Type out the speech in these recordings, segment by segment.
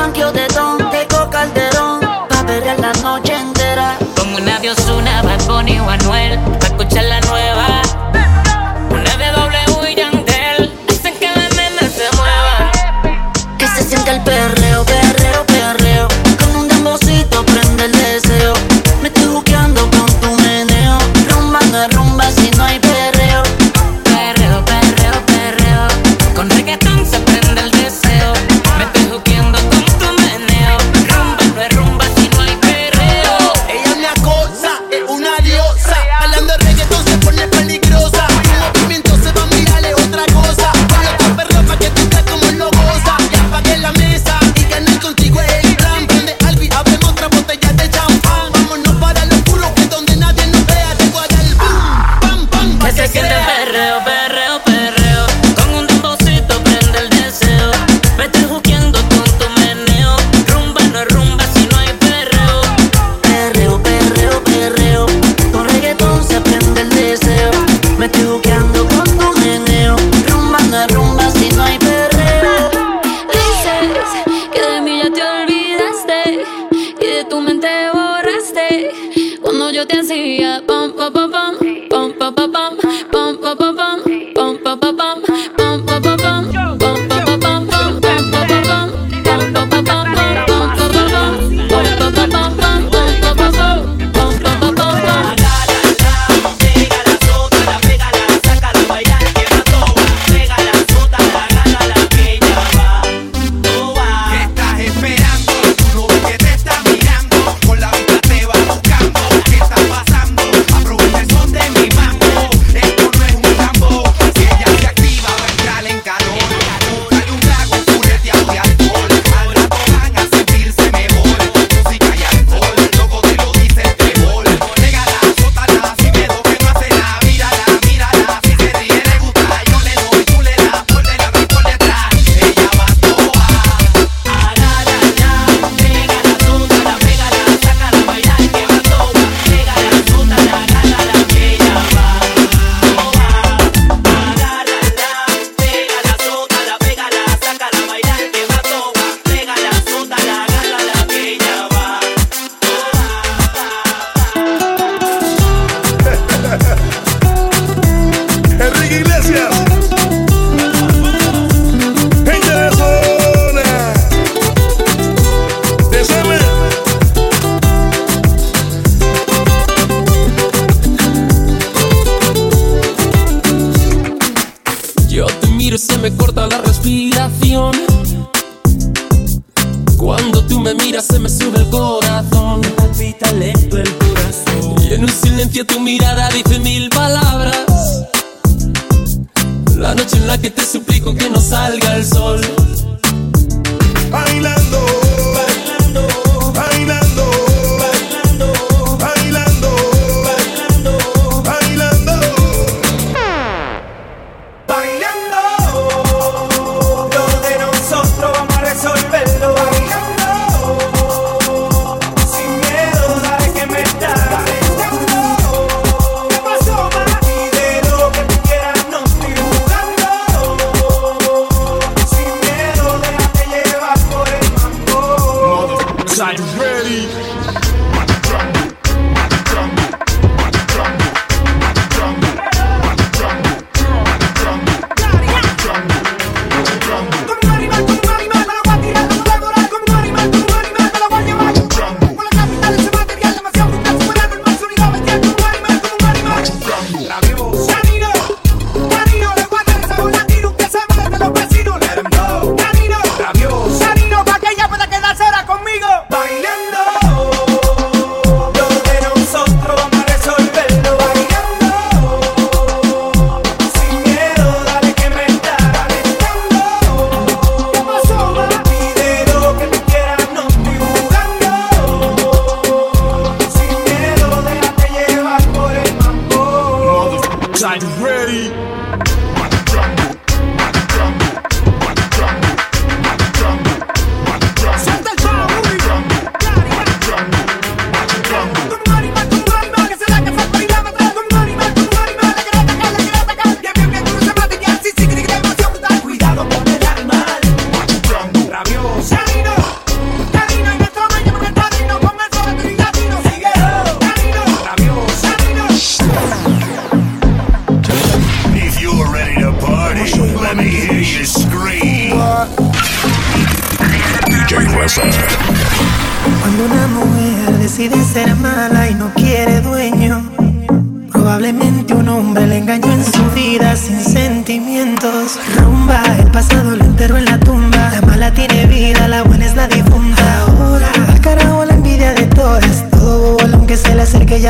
chanqueo de don, tengo calderón, pa' perrear la noche entera. Como una diosuna, Bad Bunny o Anuel, pa' escuchar la noche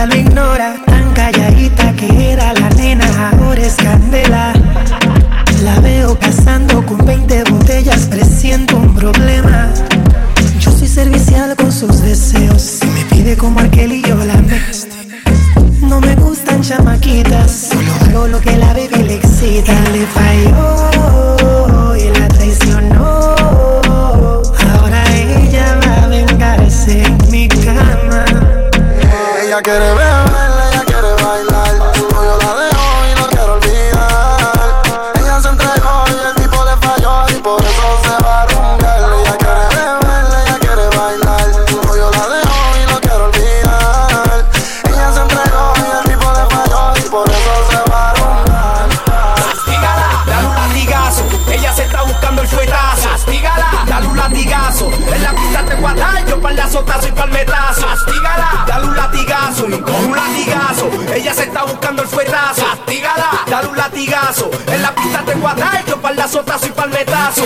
lo ignora.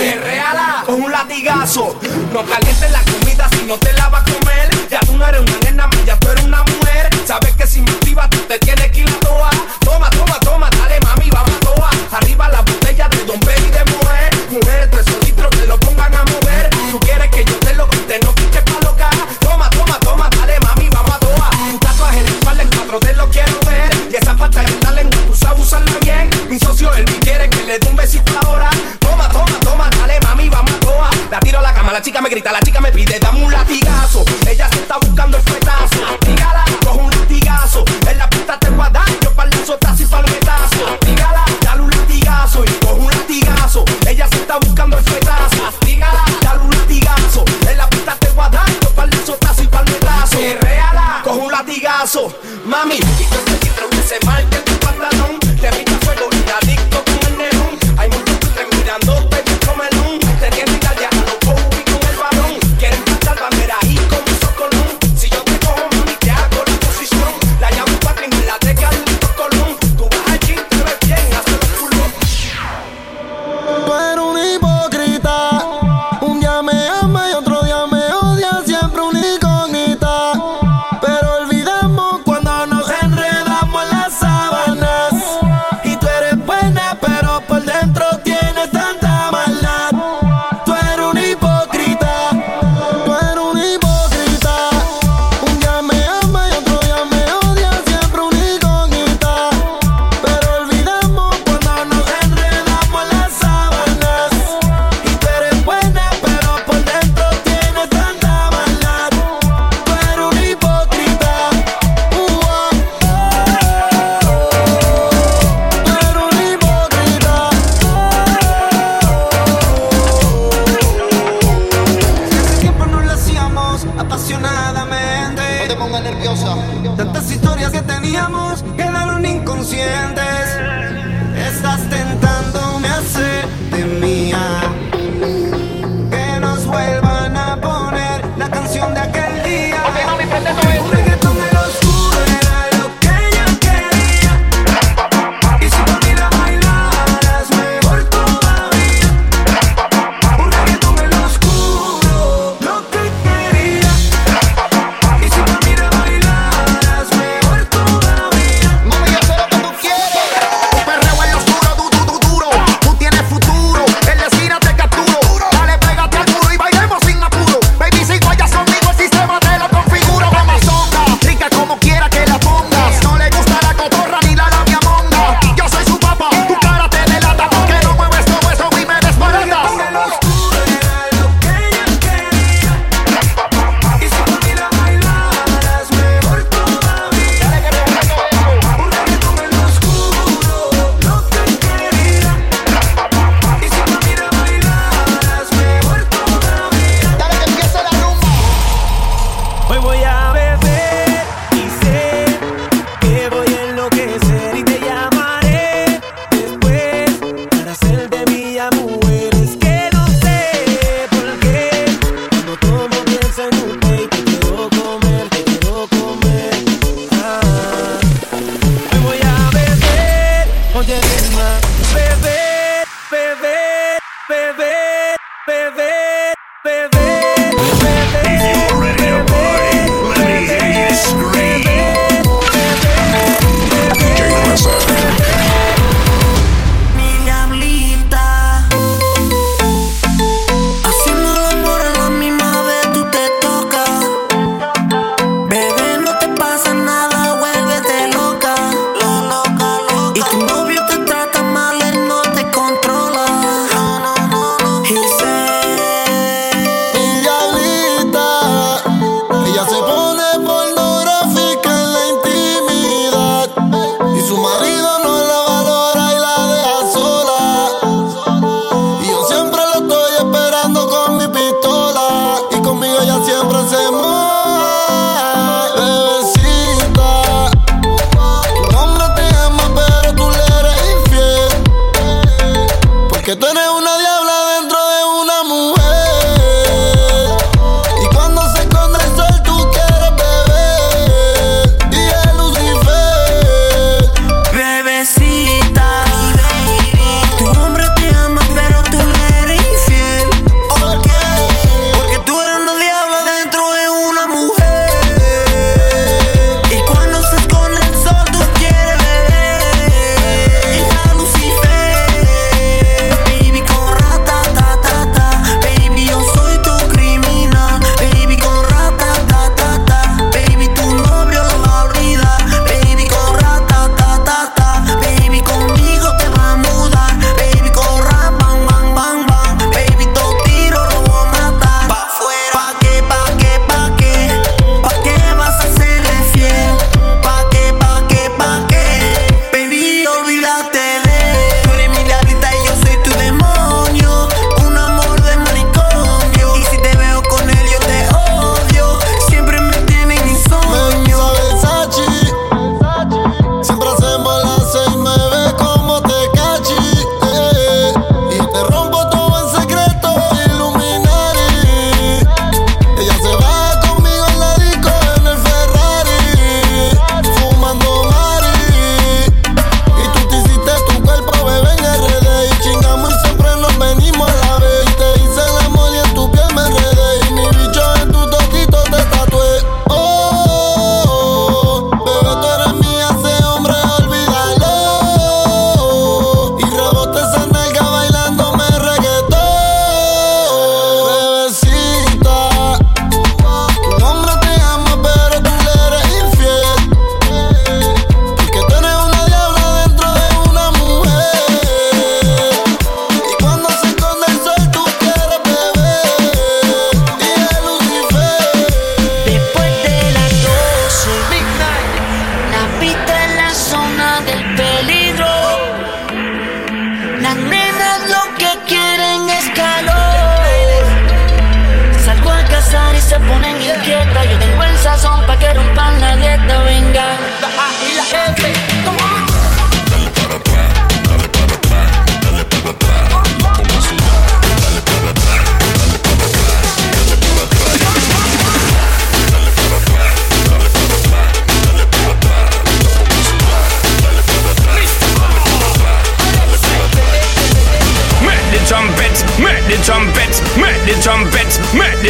perreala con un latigazo. No calientes la comida si no te la vas a comer. Ya tú no eres una nena, ya tú eres una mujer. Sabes que si me activas tú te tienes que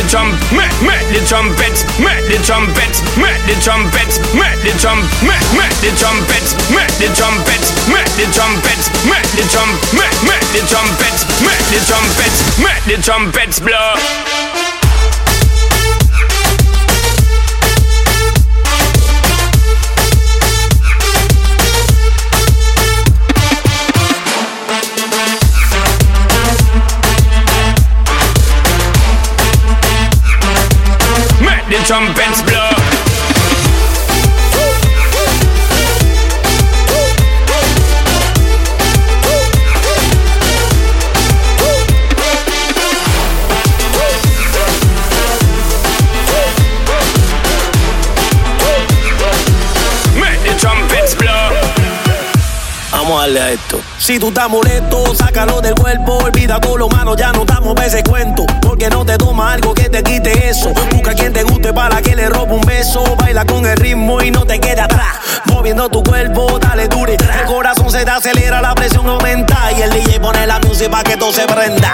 jump, met, met the trumpets, met the trumpets, met the trumpets, met the jump, met, met the trumpets, met the trumpets, met the trumpets, met the jump, met, met the trumpets, met the trumpets, met the trumpets, blow. trumpets blow. Vamos a darle esto. Si tú estás molesto, sácalo del cuerpo. Olvida todo lo malo, ya no damos veces cuento. Porque no te toma algo que te quite eso. Busca quien te guste para que le robe un beso. Baila con el ritmo y no te quede atrás. Moviendo tu cuerpo, dale dure. El corazón se te acelera, la presión aumenta. Y el DJ pone la música para que todo se prenda.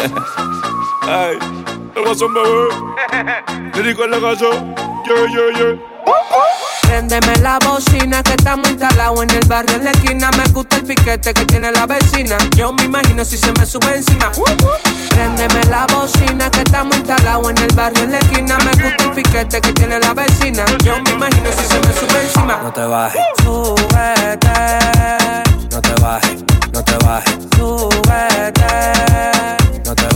Ay, ¿qué pasó, bebé? Rico en la casa. Yeah, yeah, yeah. Préndeme la bocina que estamos instalados en el barrio en la esquina. Me gusta el piquete que tiene la vecina. Yo me imagino si se me sube encima. Préndeme la bocina que estamos instalados en el barrio en la esquina. Me gusta el piquete que tiene la vecina. Yo me imagino si se me sube encima. No te bajes, Súbete, no te bajes, no te bajes, súbete, no te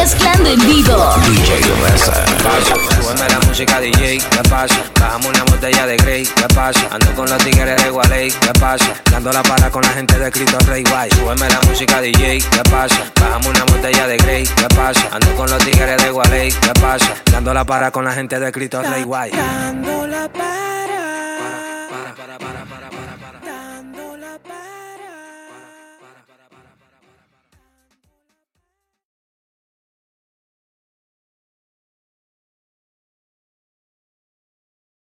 Mezclando en vivo. pasa? Súbeme la música DJ, ¿qué pasa? Bajamos una botella de Grey, ¿qué pasa? Ando con los tigres de Gualey, ¿qué pasa? Dando la para con la gente de Cristo Rey Guay. Súbeme la música DJ, ¿qué pasa? Bajamos una botella de Grey, ¿qué pasa? Ando con los tigres de Gualey, ¿qué pasa? Dando la para con la gente de Cristo Rey Guay. Dando la paz.